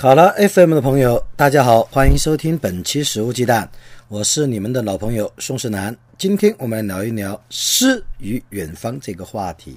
考拉 FM 的朋友，大家好，欢迎收听本期《食物鸡蛋》，我是你们的老朋友宋世南。今天我们来聊一聊诗与远方这个话题。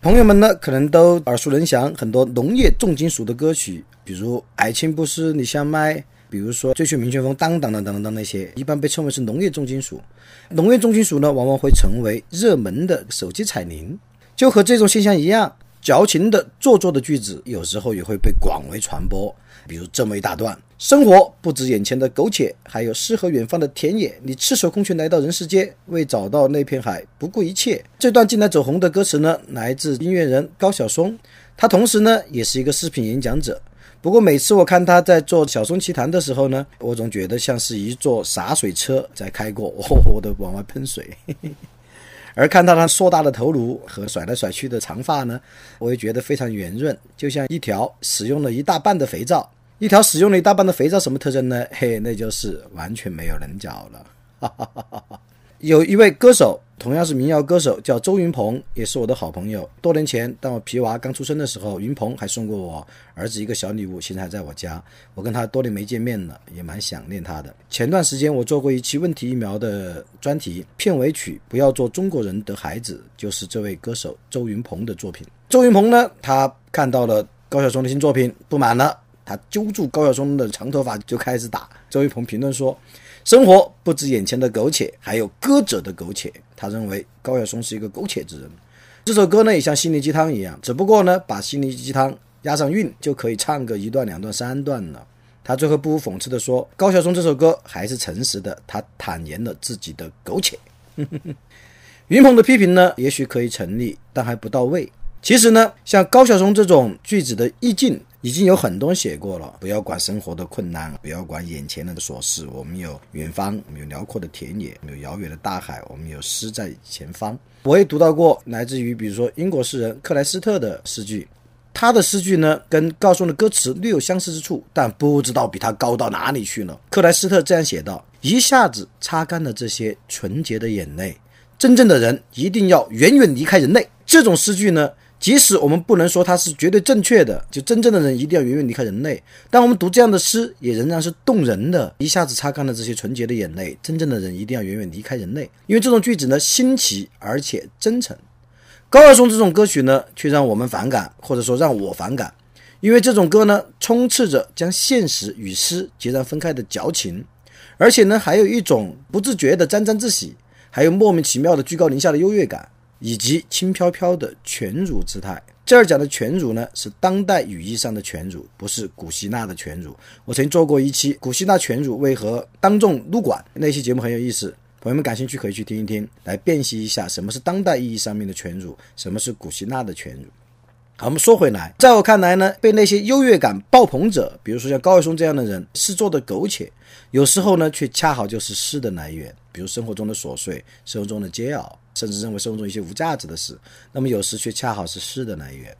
朋友们呢，可能都耳熟能详很多农业重金属的歌曲，比如《爱情不是你想买》，比如说《追求民权风》当当当当当那些，一般被称为是农业重金属。农业重金属呢，往往会成为热门的手机彩铃，就和这种现象一样。矫情的、做作的句子，有时候也会被广为传播。比如这么一大段：生活不止眼前的苟且，还有诗和远方的田野。你赤手空拳来到人世间，为找到那片海，不顾一切。这段近来走红的歌词呢，来自音乐人高晓松，他同时呢也是一个视频演讲者。不过每次我看他在做晓松奇谈的时候呢，我总觉得像是一座洒水车在开过，哦，我的往外喷水。而看到他硕大的头颅和甩来甩去的长发呢，我也觉得非常圆润，就像一条使用了一大半的肥皂。一条使用了一大半的肥皂什么特征呢？嘿，那就是完全没有棱角了。哈哈哈哈哈。有一位歌手，同样是民谣歌手，叫周云鹏，也是我的好朋友。多年前，当我皮娃刚出生的时候，云鹏还送过我儿子一个小礼物，现在还在我家。我跟他多年没见面了，也蛮想念他的。前段时间，我做过一期问题疫苗的专题，片尾曲《不要做中国人的孩子》就是这位歌手周云鹏的作品。周云鹏呢，他看到了高晓松的新作品，不满了，他揪住高晓松的长头发就开始打。周云鹏评论说。生活不止眼前的苟且，还有歌者的苟且。他认为高晓松是一个苟且之人。这首歌呢，也像心灵鸡汤一样，只不过呢，把心灵鸡汤押上韵，就可以唱个一段、两段、三段了。他最后不无讽刺地说：“高晓松这首歌还是诚实的，他坦言了自己的苟且。”云鹏的批评呢，也许可以成立，但还不到位。其实呢，像高晓松这种句子的意境。已经有很多写过了，不要管生活的困难，不要管眼前的琐事。我们有远方，我们有辽阔的田野，有遥远的大海，我们有诗在前方。我也读到过来自于比如说英国诗人克莱斯特的诗句，他的诗句呢跟高松的歌词略有相似之处，但不知道比他高到哪里去了。克莱斯特这样写道：“一下子擦干了这些纯洁的眼泪，真正的人一定要远远离开人类。”这种诗句呢？即使我们不能说它是绝对正确的，就真正的人一定要远远离开人类。但我们读这样的诗，也仍然是动人的，一下子擦干了这些纯洁的眼泪。真正的人一定要远远离开人类，因为这种句子呢新奇而且真诚。高晓松这种歌曲呢，却让我们反感，或者说让我反感，因为这种歌呢充斥着将现实与诗截然分开的矫情，而且呢还有一种不自觉的沾沾自喜，还有莫名其妙的居高临下的优越感。以及轻飘飘的犬儒姿态。这儿讲的犬儒呢，是当代语义上的犬儒，不是古希腊的犬儒。我曾做过一期古希腊犬儒为何当众撸管，那期节目很有意思，朋友们感兴趣可以去听一听，来辨析一下什么是当代意义上面的犬儒，什么是古希腊的犬儒。好，我们说回来，在我看来呢，被那些优越感爆棚者，比如说像高晓松这样的人，是做的苟且，有时候呢，却恰好就是诗的来源，比如生活中的琐碎，生活中的煎熬。甚至认为生活中一些无价值的事，那么有时却恰好是诗的来源。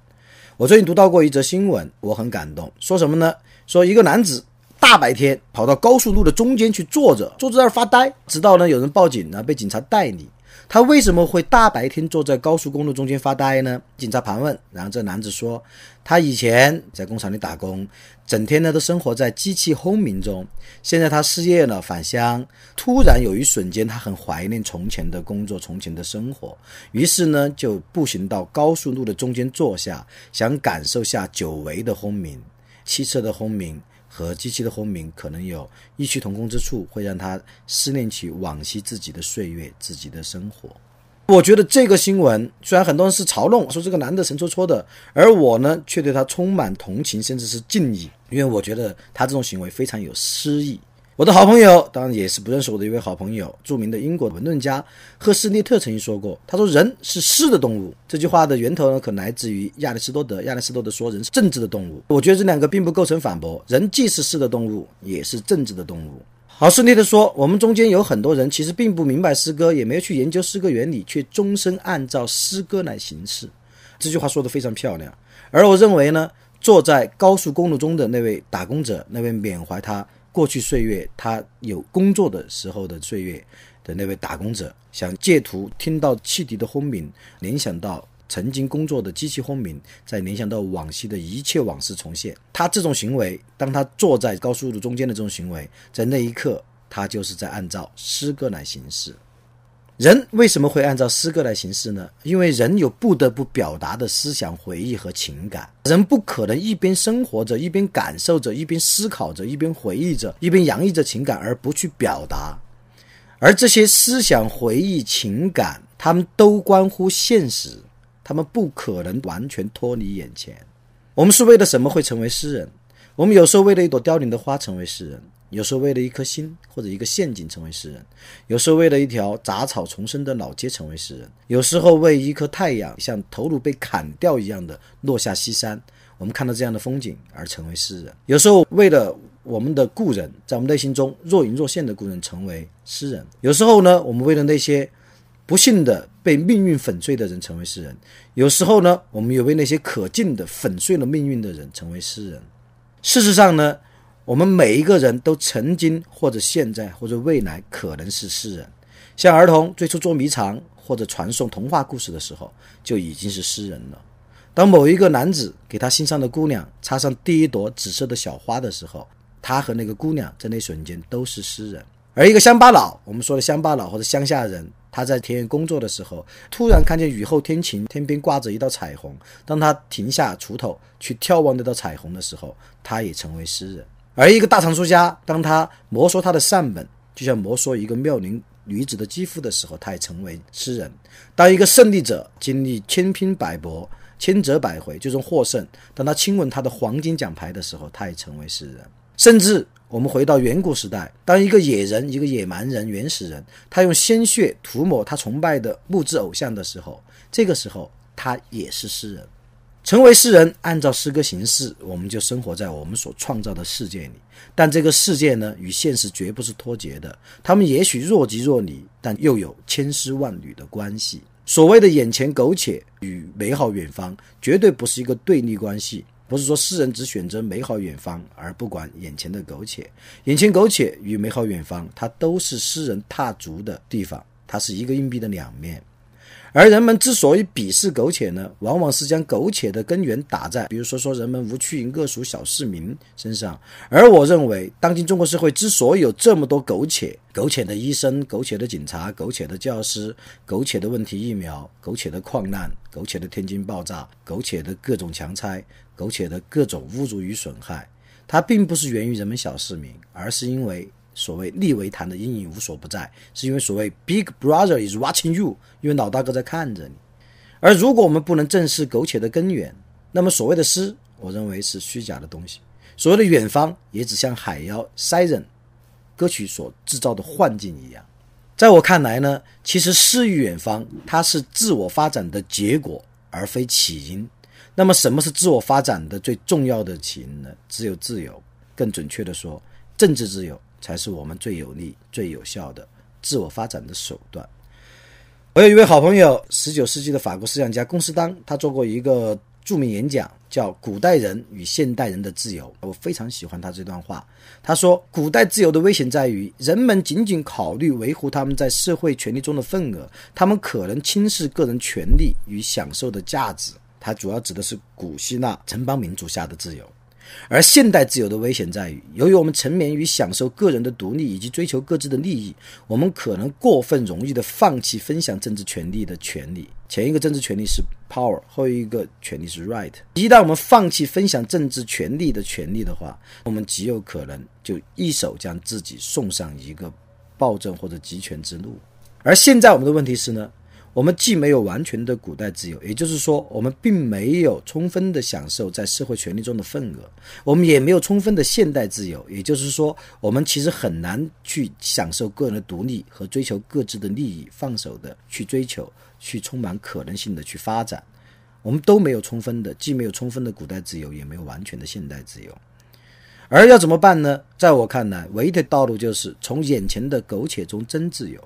我最近读到过一则新闻，我很感动。说什么呢？说一个男子大白天跑到高速路的中间去坐着，坐在那儿发呆，直到呢有人报警呢，被警察带离。他为什么会大白天坐在高速公路中间发呆呢？警察盘问，然后这男子说，他以前在工厂里打工，整天呢都生活在机器轰鸣中。现在他失业了，返乡，突然有一瞬间，他很怀念从前的工作，从前的生活，于是呢就步行到高速路的中间坐下，想感受下久违的轰鸣，汽车的轰鸣。和机器的轰鸣可能有异曲同工之处，会让他思念起往昔自己的岁月、自己的生活。我觉得这个新闻虽然很多人是嘲弄，说这个男的神戳戳的，而我呢却对他充满同情，甚至是敬意，因为我觉得他这种行为非常有诗意。我的好朋友，当然也是不认识我的一位好朋友，著名的英国文论家赫斯利特曾经说过，他说人是诗的动物。这句话的源头呢，可来自于亚里士多德。亚里士多德说人是政治的动物。我觉得这两个并不构成反驳，人既是诗的动物，也是政治的动物。好，顺利的说，我们中间有很多人其实并不明白诗歌，也没有去研究诗歌原理，却终身按照诗歌来行事。这句话说的非常漂亮。而我认为呢，坐在高速公路中的那位打工者，那位缅怀他。过去岁月，他有工作的时候的岁月的那位打工者，想借图听到汽笛的轰鸣，联想到曾经工作的机器轰鸣，再联想到往昔的一切往事重现。他这种行为，当他坐在高速路中间的这种行为，在那一刻，他就是在按照诗歌来行事。人为什么会按照诗歌来行事呢？因为人有不得不表达的思想、回忆和情感。人不可能一边生活着，一边感受着，一边思考着，一边回忆着，一边洋溢着情感而不去表达。而这些思想、回忆、情感，他们都关乎现实，他们不可能完全脱离眼前。我们是为了什么会成为诗人？我们有时候为了一朵凋零的花成为诗人。有时候为了一颗心或者一个陷阱成为诗人，有时候为了一条杂草丛生的老街成为诗人，有时候为一颗太阳像头颅被砍掉一样的落下西山，我们看到这样的风景而成为诗人。有时候为了我们的故人，在我们内心中若隐若现的故人成为诗人。有时候呢，我们为了那些不幸的被命运粉碎的人成为诗人。有时候呢，我们也为那些可敬的粉碎了命运的人成为诗人。事实上呢。我们每一个人都曾经或者现在或者未来可能是诗人，像儿童最初捉迷藏或者传颂童话故事的时候，就已经是诗人了。当某一个男子给他心上的姑娘插上第一朵紫色的小花的时候，他和那个姑娘在那瞬间都是诗人。而一个乡巴佬，我们说的乡巴佬或者乡下人，他在田园工作的时候，突然看见雨后天晴，天边挂着一道彩虹，当他停下锄头去眺望那道彩虹的时候，他也成为诗人。而一个大藏书家，当他摩挲他的善本，就像摩挲一个妙龄女子的肌肤的时候，他也成为诗人。当一个胜利者经历千拼百搏、千折百回，最终获胜，当他亲吻他的黄金奖牌的时候，他也成为诗人。甚至我们回到远古时代，当一个野人、一个野蛮人、原始人，他用鲜血涂抹他崇拜的木质偶像的时候，这个时候他也是诗人。成为诗人，按照诗歌形式，我们就生活在我们所创造的世界里。但这个世界呢，与现实绝不是脱节的。他们也许若即若离，但又有千丝万缕的关系。所谓的眼前苟且与美好远方，绝对不是一个对立关系。不是说诗人只选择美好远方，而不管眼前的苟且。眼前苟且与美好远方，它都是诗人踏足的地方。它是一个硬币的两面。而人们之所以鄙视苟且呢，往往是将苟且的根源打在，比如说说人们无趣恶俗小市民身上。而我认为，当今中国社会之所以有这么多苟且，苟且的医生、苟且的警察、苟且的教师、苟且的问题疫苗、苟且的矿难、苟且的天津爆炸、苟且的各种强拆、苟且的各种侮辱与损害，它并不是源于人们小市民，而是因为。所谓利维坦的阴影无所不在，是因为所谓 Big Brother is watching you，因为老大哥在看着你。而如果我们不能正视苟且的根源，那么所谓的诗，我认为是虚假的东西。所谓的远方，也只像海妖 Siren 歌曲所制造的幻境一样。在我看来呢，其实诗与远方，它是自我发展的结果，而非起因。那么什么是自我发展的最重要的起因呢？只有自由，更准确的说，政治自由。才是我们最有利、最有效的自我发展的手段。我有一位好朋友，十九世纪的法国思想家龚斯当，他做过一个著名演讲，叫《古代人与现代人的自由》。我非常喜欢他这段话。他说：“古代自由的危险在于，人们仅仅考虑维护他们在社会权利中的份额，他们可能轻视个人权利与享受的价值。”他主要指的是古希腊城邦民主下的自由。而现代自由的危险在于，由于我们沉湎于享受个人的独立以及追求各自的利益，我们可能过分容易的放弃分享政治权利的权利。前一个政治权利是 power，后一个权利是 right。一旦我们放弃分享政治权利的权利的话，我们极有可能就一手将自己送上一个暴政或者集权之路。而现在我们的问题是呢，我们既没有完全的古代自由，也就是说，我们并没有充分的享受在社会权利中的份额；我们也没有充分的现代自由，也就是说，我们其实很难去享受个人的独立和追求各自的利益，放手的去追求，去充满可能性的去发展。我们都没有充分的，既没有充分的古代自由，也没有完全的现代自由。而要怎么办呢？在我看来，唯一的道路就是从眼前的苟且中争自由。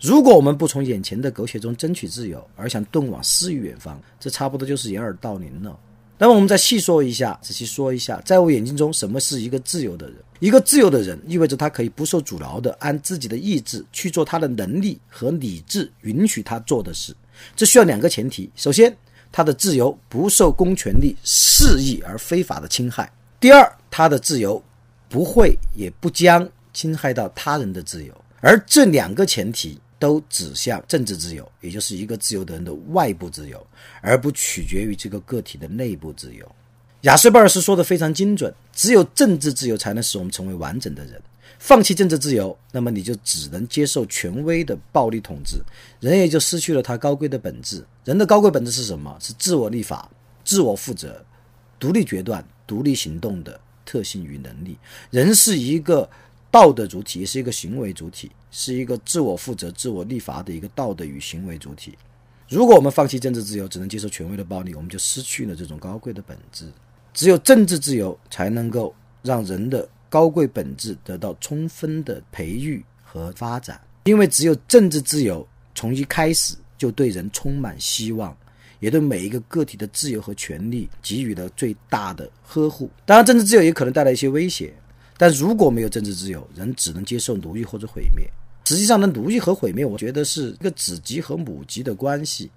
如果我们不从眼前的苟且中争取自由，而想遁往诗与远方，这差不多就是掩耳盗铃了。那么我们再细说一下，仔细说一下，在我眼睛中，什么是一个自由的人？一个自由的人，意味着他可以不受阻挠的按自己的意志去做他的能力和理智允许他做的事。这需要两个前提：首先，他的自由不受公权力肆意而非法的侵害；第二，他的自由不会也不将侵害到他人的自由。而这两个前提都指向政治自由，也就是一个自由的人的外部自由，而不取决于这个个体的内部自由。亚瑟·鲍尔斯说的非常精准：只有政治自由才能使我们成为完整的人。放弃政治自由，那么你就只能接受权威的暴力统治，人也就失去了他高贵的本质。人的高贵本质是什么？是自我立法、自我负责、独立决断、独立行动的特性与能力。人是一个。道德主体也是一个行为主体，是一个自我负责、自我立法的一个道德与行为主体。如果我们放弃政治自由，只能接受权威的暴力，我们就失去了这种高贵的本质。只有政治自由才能够让人的高贵本质得到充分的培育和发展，因为只有政治自由从一开始就对人充满希望，也对每一个个体的自由和权利给予了最大的呵护。当然，政治自由也可能带来一些威胁。但如果没有政治自由，人只能接受奴役或者毁灭。实际上呢，奴役和毁灭，我觉得是一个子集和母集的关系。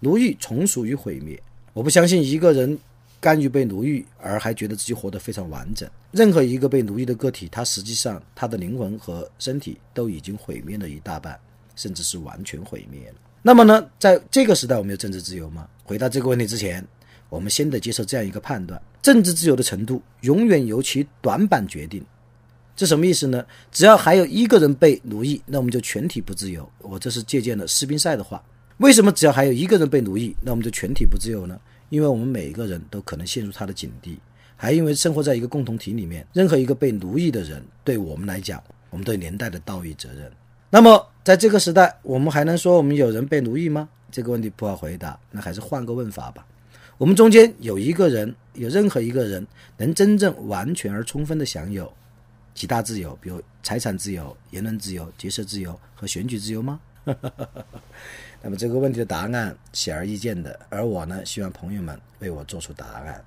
奴役从属于毁灭。我不相信一个人甘于被奴役而还觉得自己活得非常完整。任何一个被奴役的个体，他实际上他的灵魂和身体都已经毁灭了一大半，甚至是完全毁灭了。那么呢，在这个时代，我们有政治自由吗？回答这个问题之前。我们先得接受这样一个判断：政治自由的程度永远由其短板决定。这什么意思呢？只要还有一个人被奴役，那我们就全体不自由。我这是借鉴了斯宾塞的话。为什么只要还有一个人被奴役，那我们就全体不自由呢？因为我们每一个人都可能陷入他的境地，还因为生活在一个共同体里面，任何一个被奴役的人，对我们来讲，我们都有连带的道义责任。那么，在这个时代，我们还能说我们有人被奴役吗？这个问题不好回答。那还是换个问法吧。我们中间有一个人，有任何一个人能真正完全而充分的享有几大自由，比如财产自由、言论自由、结社自由和选举自由吗？那么这个问题的答案显而易见的，而我呢，希望朋友们为我做出答案。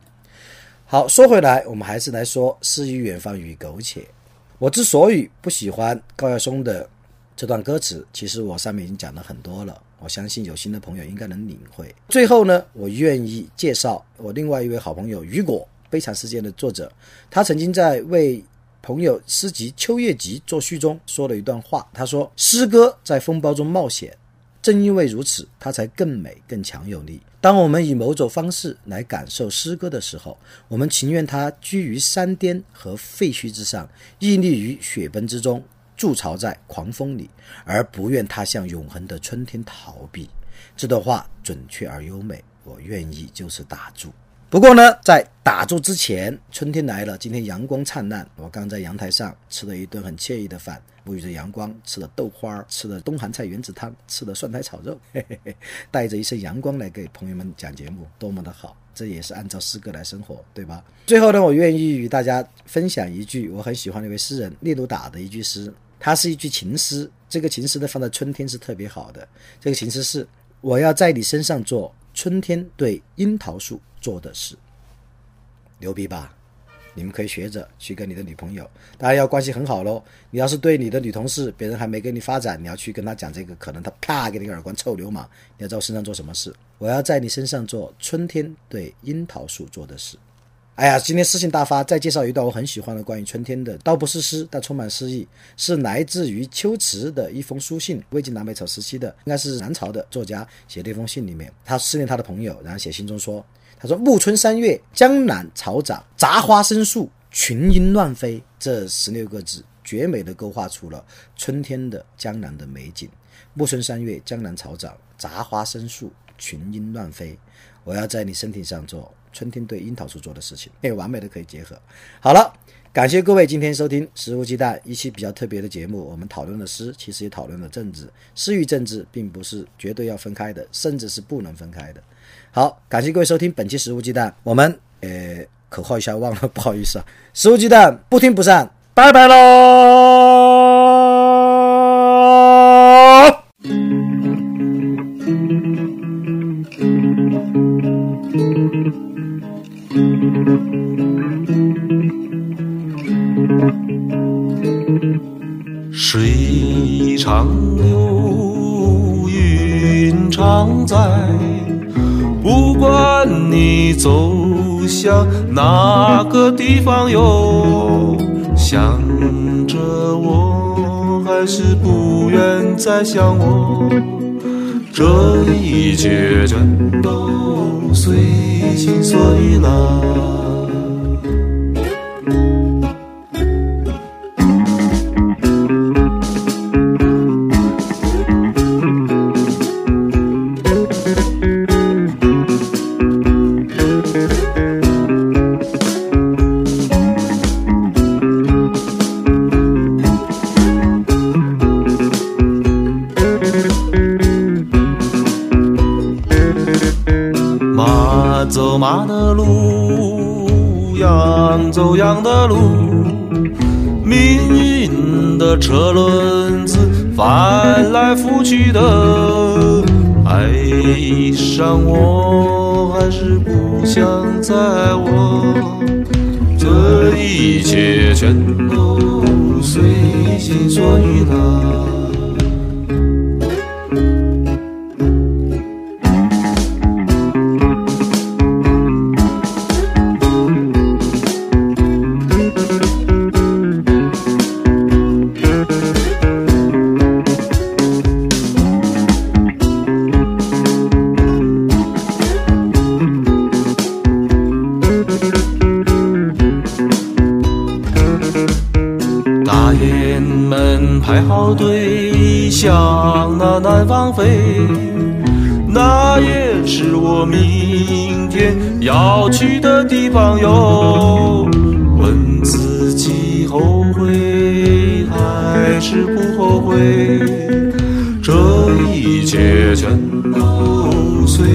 好，说回来，我们还是来说“诗与远方与苟且”。我之所以不喜欢高晓松的这段歌词，其实我上面已经讲了很多了。我相信有心的朋友应该能领会。最后呢，我愿意介绍我另外一位好朋友雨果，《悲惨世界》的作者。他曾经在为朋友诗集《秋叶集》作序中说了一段话。他说：“诗歌在风暴中冒险，正因为如此，它才更美、更强有力。当我们以某种方式来感受诗歌的时候，我们情愿它居于山巅和废墟之上，屹立于雪崩之中。”筑巢在狂风里，而不愿它向永恒的春天逃避。这段话准确而优美，我愿意就是打住。不过呢，在打住之前，春天来了，今天阳光灿烂。我刚在阳台上吃了一顿很惬意的饭，沐浴着阳光，吃了豆花，吃了冬寒菜圆子汤，吃了蒜苔炒肉，嘿嘿嘿，带着一身阳光来给朋友们讲节目，多么的好！这也是按照诗歌来生活，对吧？最后呢，我愿意与大家分享一句我很喜欢的一位诗人聂鲁达的一句诗。它是一句情诗，这个情诗呢放在春天是特别好的。这个情诗是：我要在你身上做春天对樱桃树做的事，牛逼吧？你们可以学着去跟你的女朋友，当然要关系很好喽。你要是对你的女同事，别人还没跟你发展，你要去跟她讲这个，可能她啪给你个耳光，臭流氓！你要在我身上做什么事？我要在你身上做春天对樱桃树做的事。哎呀，今天诗性大发，再介绍一段我很喜欢的关于春天的，倒不是诗，但充满诗意，是来自于秋池的一封书信，魏晋南北朝时期的，应该是南朝的作家写的一封信里面，他思念他的朋友，然后写信中说，他说暮春三月，江南草长，杂花生树，群莺乱飞，这十六个字绝美的勾画出了春天的江南的美景。暮春三月，江南草长，杂花生树，群莺乱飞。我要在你身体上做春天对樱桃树做的事情，哎，完美的可以结合。好了，感谢各位今天收听《食物鸡蛋》一期比较特别的节目。我们讨论了诗，其实也讨论了政治。诗与政治并不是绝对要分开的，甚至是不能分开的。好，感谢各位收听本期《食物鸡蛋》，我们呃口号一下忘了，不好意思啊，《食物鸡蛋》不听不散，拜拜喽。长流，云常在。不管你走向哪个地方哟，想着我，还是不愿再想我。这一切全都随心所欲了。在我，这一切全都好队，向那南方飞，那也是我明天要去的地方哟。问自己后悔还是不后悔？这一切全都随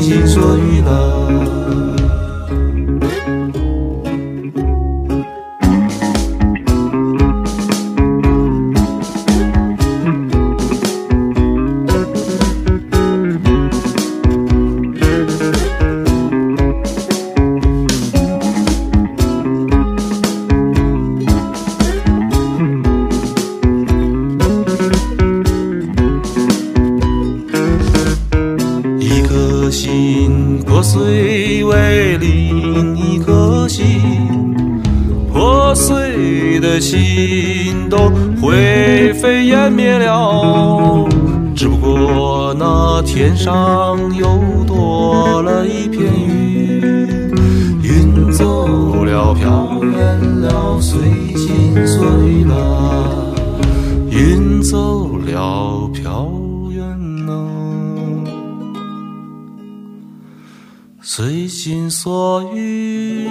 心所欲了。的心都灰飞烟灭了。只不过那天上又多了一片云，云走了，飘远了，随心所欲了。云走了，飘远了。随心所欲。